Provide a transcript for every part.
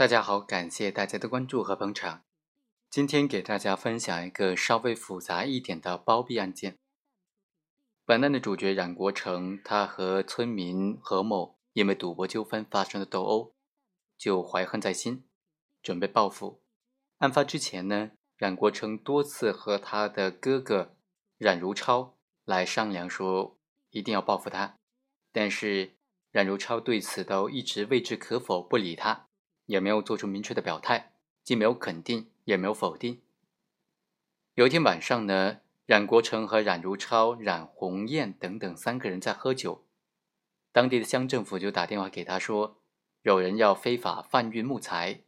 大家好，感谢大家的关注和捧场。今天给大家分享一个稍微复杂一点的包庇案件。本案的主角冉国成，他和村民何某因为赌博纠纷发生了斗殴，就怀恨在心，准备报复。案发之前呢，冉国成多次和他的哥哥冉如超来商量，说一定要报复他，但是冉如超对此都一直未置可否，不理他。也没有做出明确的表态，既没有肯定，也没有否定。有一天晚上呢，冉国成和冉如超、冉红艳等等三个人在喝酒，当地的乡政府就打电话给他说，有人要非法贩运木材，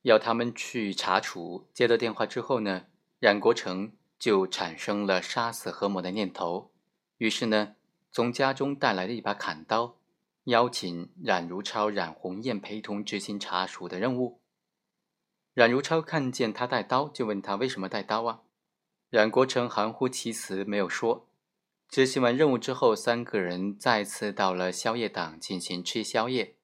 要他们去查处。接到电话之后呢，冉国成就产生了杀死何某的念头，于是呢，从家中带来了一把砍刀。邀请冉如超、冉红艳陪同执行查处的任务。冉如超看见他带刀，就问他为什么带刀啊？冉国成含糊其辞，没有说。执行完任务之后，三个人再次到了宵夜档进行吃宵夜。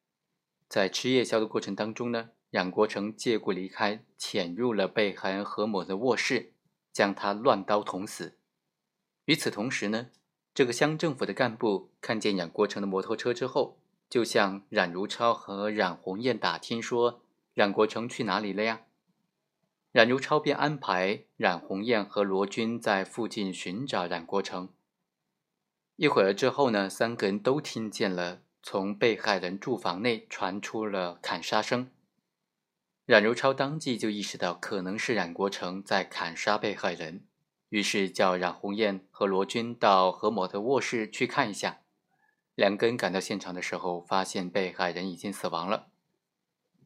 在吃夜宵的过程当中呢，冉国成借故离开，潜入了被害人何某的卧室，将他乱刀捅死。与此同时呢。这个乡政府的干部看见冉国成的摩托车之后，就向冉如超和冉红艳打听说：“冉国成去哪里了呀？”冉如超便安排冉红艳和罗军在附近寻找冉国成。一会儿之后呢，三个人都听见了从被害人住房内传出了砍杀声。冉如超当即就意识到可能是冉国成在砍杀被害人。于是叫冉红艳和罗军到何某的卧室去看一下。两根赶到现场的时候，发现被害人已经死亡了。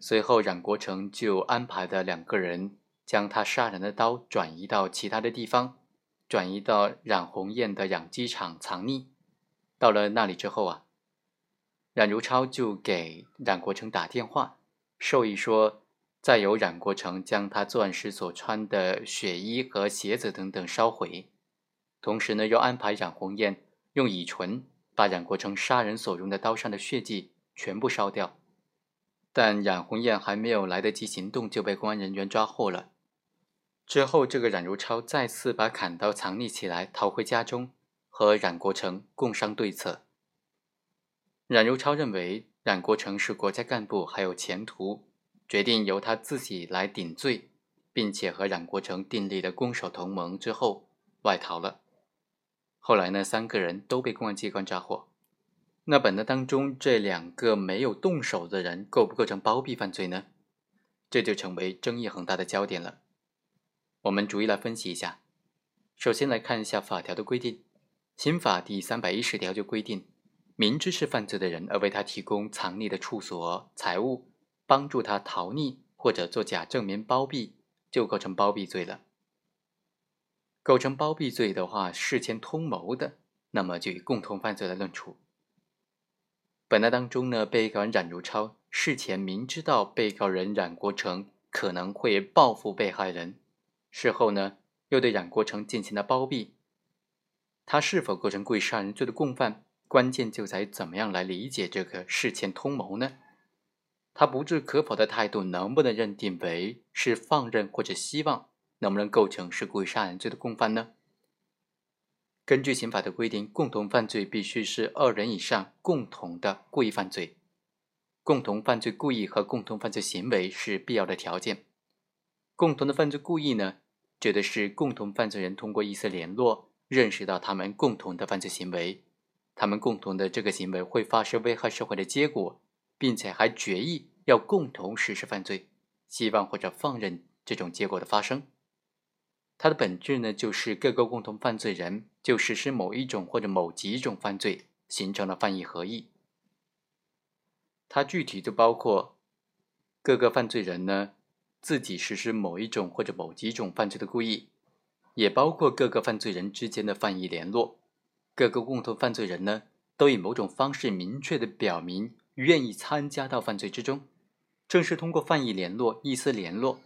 随后，冉国成就安排的两个人将他杀人的刀转移到其他的地方，转移到冉红艳的养鸡场藏匿。到了那里之后啊，冉如超就给冉国成打电话，授意说。再由冉国成将他作案时所穿的血衣和鞋子等等烧毁，同时呢，又安排冉红艳用乙醇把冉国成杀人所用的刀上的血迹全部烧掉。但冉红艳还没有来得及行动，就被公安人员抓获了。之后，这个冉如超再次把砍刀藏匿起来，逃回家中，和冉国成共商对策。冉如超认为冉国成是国家干部，还有前途。决定由他自己来顶罪，并且和冉国成订立了攻守同盟之后外逃了。后来呢，三个人都被公安机关抓获。那本案当中，这两个没有动手的人构不构成包庇犯罪呢？这就成为争议很大的焦点了。我们逐一来分析一下。首先来看一下法条的规定，《刑法》第三百一十条就规定，明知是犯罪的人而为他提供藏匿的处所、财物。帮助他逃匿或者做假证明包庇，就构成包庇罪了。构成包庇罪的话，事前通谋的，那么就以共同犯罪来论处。本案当中呢，被告人冉如超事前明知道被告人冉国成可能会报复被害人，事后呢又对冉国成进行了包庇，他是否构成故意杀人罪的共犯，关键就在怎么样来理解这个事前通谋呢？他不置可否的态度，能不能认定为是放任或者希望，能不能构成是故意杀人罪的共犯呢？根据刑法的规定，共同犯罪必须是二人以上共同的故意犯罪，共同犯罪故意和共同犯罪行为是必要的条件。共同的犯罪故意呢，指的是共同犯罪人通过一次联络，认识到他们共同的犯罪行为，他们共同的这个行为会发生危害社会的结果。并且还决议要共同实施犯罪，希望或者放任这种结果的发生。它的本质呢，就是各个共同犯罪人就实施某一种或者某几种犯罪，形成了犯意合意。它具体就包括各个犯罪人呢自己实施某一种或者某几种犯罪的故意，也包括各个犯罪人之间的犯意联络。各个共同犯罪人呢，都以某种方式明确的表明。愿意参加到犯罪之中，正是通过犯意联络、意思联络，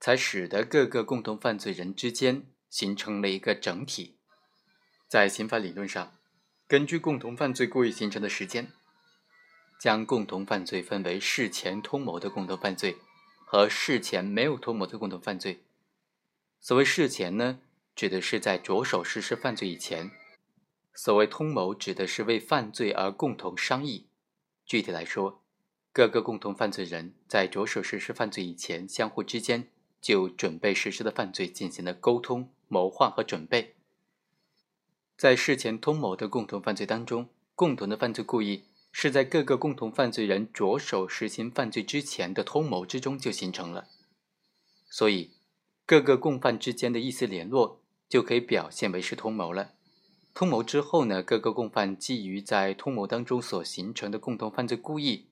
才使得各个共同犯罪人之间形成了一个整体。在刑法理论上，根据共同犯罪故意形成的时间，将共同犯罪分为事前通谋的共同犯罪和事前没有通谋的共同犯罪。所谓事前呢，指的是在着手实施犯罪以前；所谓通谋，指的是为犯罪而共同商议。具体来说，各个共同犯罪人在着手实施犯罪以前，相互之间就准备实施的犯罪进行了沟通、谋划和准备。在事前通谋的共同犯罪当中，共同的犯罪故意是在各个共同犯罪人着手实行犯罪之前的通谋之中就形成了，所以各个共犯之间的意思联络就可以表现为是通谋了。通谋之后呢，各个共犯基于在通谋当中所形成的共同犯罪故意，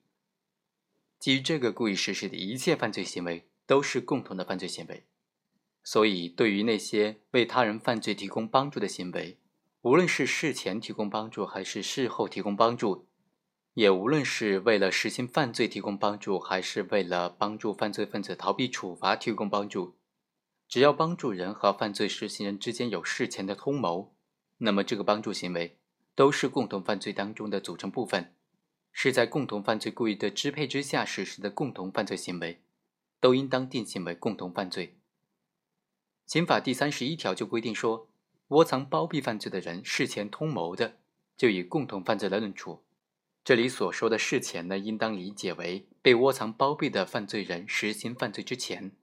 基于这个故意实施的一切犯罪行为都是共同的犯罪行为。所以，对于那些为他人犯罪提供帮助的行为，无论是事前提供帮助，还是事后提供帮助，也无论是为了实行犯罪提供帮助，还是为了帮助犯罪分子逃避处罚提供帮助，只要帮助人和犯罪实行人之间有事前的通谋，那么这个帮助行为都是共同犯罪当中的组成部分，是在共同犯罪故意的支配之下实施的共同犯罪行为，都应当定性为共同犯罪。刑法第三十一条就规定说。窝藏包庇犯罪的人事前通谋的，就以共同犯罪来论处。这里所说的事前呢，应当理解为被窝藏包庇的犯罪人实行犯罪之前，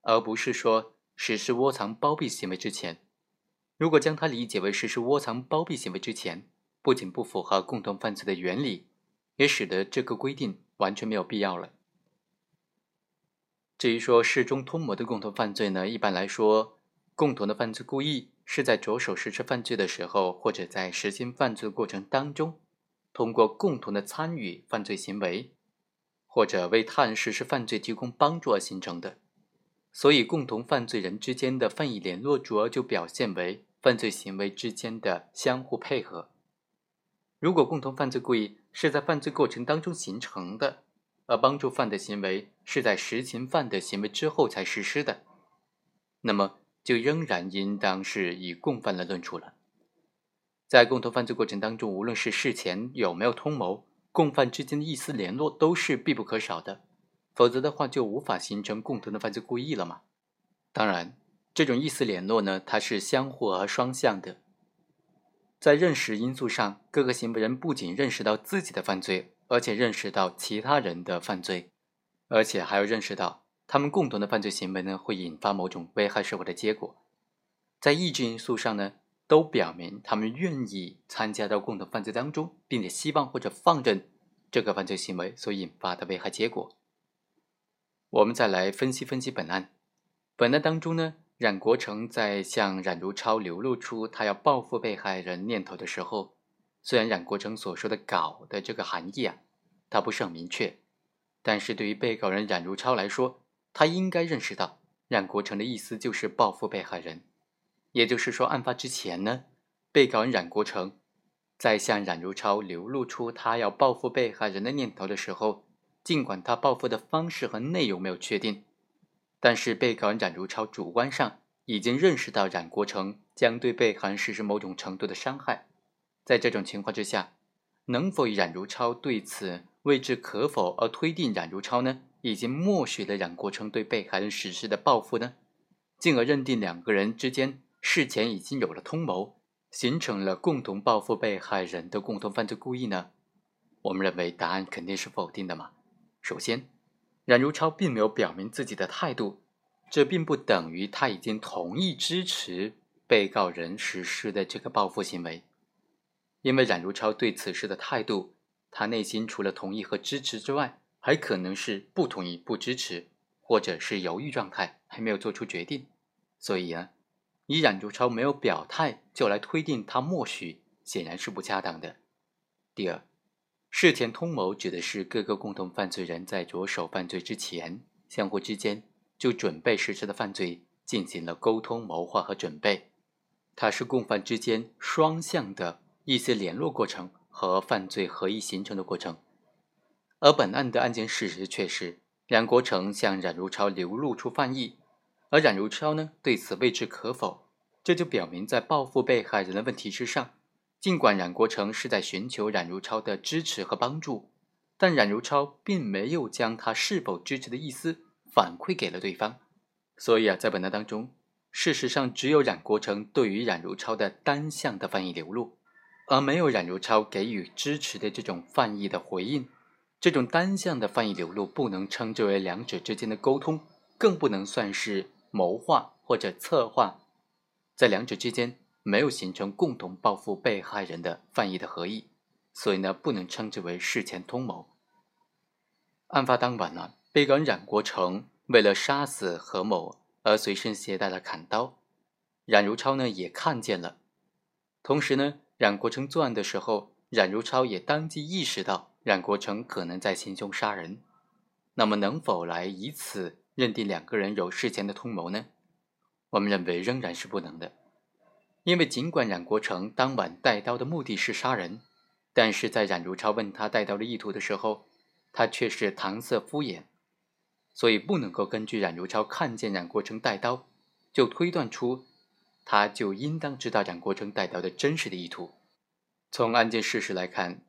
而不是说实施窝藏包庇行为之前。如果将它理解为实施窝藏包庇行为之前，不仅不符合共同犯罪的原理，也使得这个规定完全没有必要了。至于说事中通谋的共同犯罪呢，一般来说，共同的犯罪故意。是在着手实施犯罪的时候，或者在实行犯罪过程当中，通过共同的参与犯罪行为，或者为他人实施犯罪提供帮助而形成的。所以，共同犯罪人之间的犯意联络，主要就表现为犯罪行为之间的相互配合。如果共同犯罪故意是在犯罪过程当中形成的，而帮助犯的行为是在实行犯的行为之后才实施的，那么。就仍然应当是以共犯来论处了。在共同犯罪过程当中，无论是事前有没有通谋，共犯之间的意思联络都是必不可少的，否则的话就无法形成共同的犯罪故意了嘛。当然，这种意思联络呢，它是相互而双向的。在认识因素上，各个行为人不仅认识到自己的犯罪，而且认识到其他人的犯罪，而且还要认识到。他们共同的犯罪行为呢，会引发某种危害社会的结果，在意志因素上呢，都表明他们愿意参加到共同犯罪当中，并且希望或者放任这个犯罪行为所引发的危害结果。我们再来分析分析本案。本案当中呢，冉国成在向冉如超流露出他要报复被害人念头的时候，虽然冉国成所说的“搞”的这个含义啊，他不是很明确，但是对于被告人冉如超来说，他应该认识到，冉国成的意思就是报复被害人，也就是说，案发之前呢，被告人冉国成在向冉如超流露出他要报复被害人的念头的时候，尽管他报复的方式和内容没有确定，但是被告人冉如超主观上已经认识到冉国成将对被害人实施某种程度的伤害，在这种情况之下，能否以冉如超对此未置可否而推定冉如超呢？已经默许了冉国成对被害人实施的报复呢，进而认定两个人之间事前已经有了通谋，形成了共同报复被害人的共同犯罪故意呢？我们认为答案肯定是否定的嘛。首先，冉如超并没有表明自己的态度，这并不等于他已经同意支持被告人实施的这个报复行为，因为冉如超对此事的态度，他内心除了同意和支持之外。还可能是不同意、不支持，或者是犹豫状态，还没有做出决定。所以啊，以冉如超没有表态就来推定他默许，显然是不恰当的。第二，事前通谋指的是各个共同犯罪人在着手犯罪之前，相互之间就准备实施的犯罪进行了沟通、谋划和准备，它是共犯之间双向的一些联络过程和犯罪合一形成的过程。而本案的案件事实却是，梁国成向冉如超流露出犯意，而冉如超呢对此未置可否，这就表明在报复被害人的问题之上，尽管冉国成是在寻求冉如超的支持和帮助，但冉如超并没有将他是否支持的意思反馈给了对方，所以啊，在本案当中，事实上只有冉国成对于冉如超的单向的翻译流露，而没有冉如超给予支持的这种翻译的回应。这种单向的翻译流露不能称之为两者之间的沟通，更不能算是谋划或者策划，在两者之间没有形成共同报复被害人的犯意的合意。所以呢，不能称之为事前通谋。案发当晚呢，被告人冉国成为了杀死何某而随身携带了砍刀，冉如超呢也看见了。同时呢，冉国成作案的时候，冉如超也当即意识到冉国成可能在行凶杀人。那么，能否来以此认定两个人有事前的通谋呢？我们认为仍然是不能的，因为尽管冉国成当晚带刀的目的是杀人。但是在冉如超问他带刀的意图的时候，他却是搪塞敷衍，所以不能够根据冉如超看见冉国成带刀，就推断出他就应当知道冉国成带刀的真实的意图。从案件事实来看，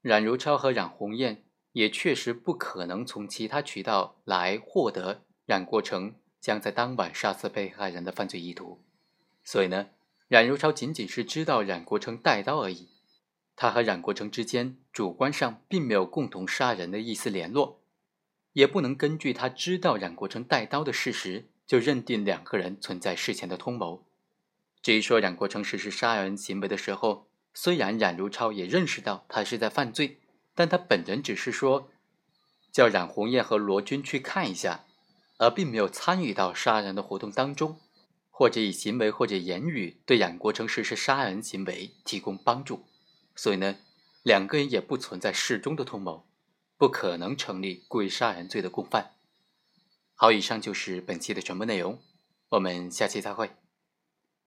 冉如超和冉红艳也确实不可能从其他渠道来获得冉国成将在当晚杀死被害人的犯罪意图，所以呢，冉如超仅仅是知道冉国成带刀而已。他和冉国成之间主观上并没有共同杀人的意思联络，也不能根据他知道冉国成带刀的事实就认定两个人存在事前的通谋。至于说冉国成实施杀人行为的时候，虽然冉如超也认识到他是在犯罪，但他本人只是说叫冉红艳和罗军去看一下，而并没有参与到杀人的活动当中，或者以行为或者言语对杨国成实施杀人行为提供帮助。所以呢，两个人也不存在事中的通谋，不可能成立故意杀人罪的共犯。好，以上就是本期的全部内容，我们下期再会。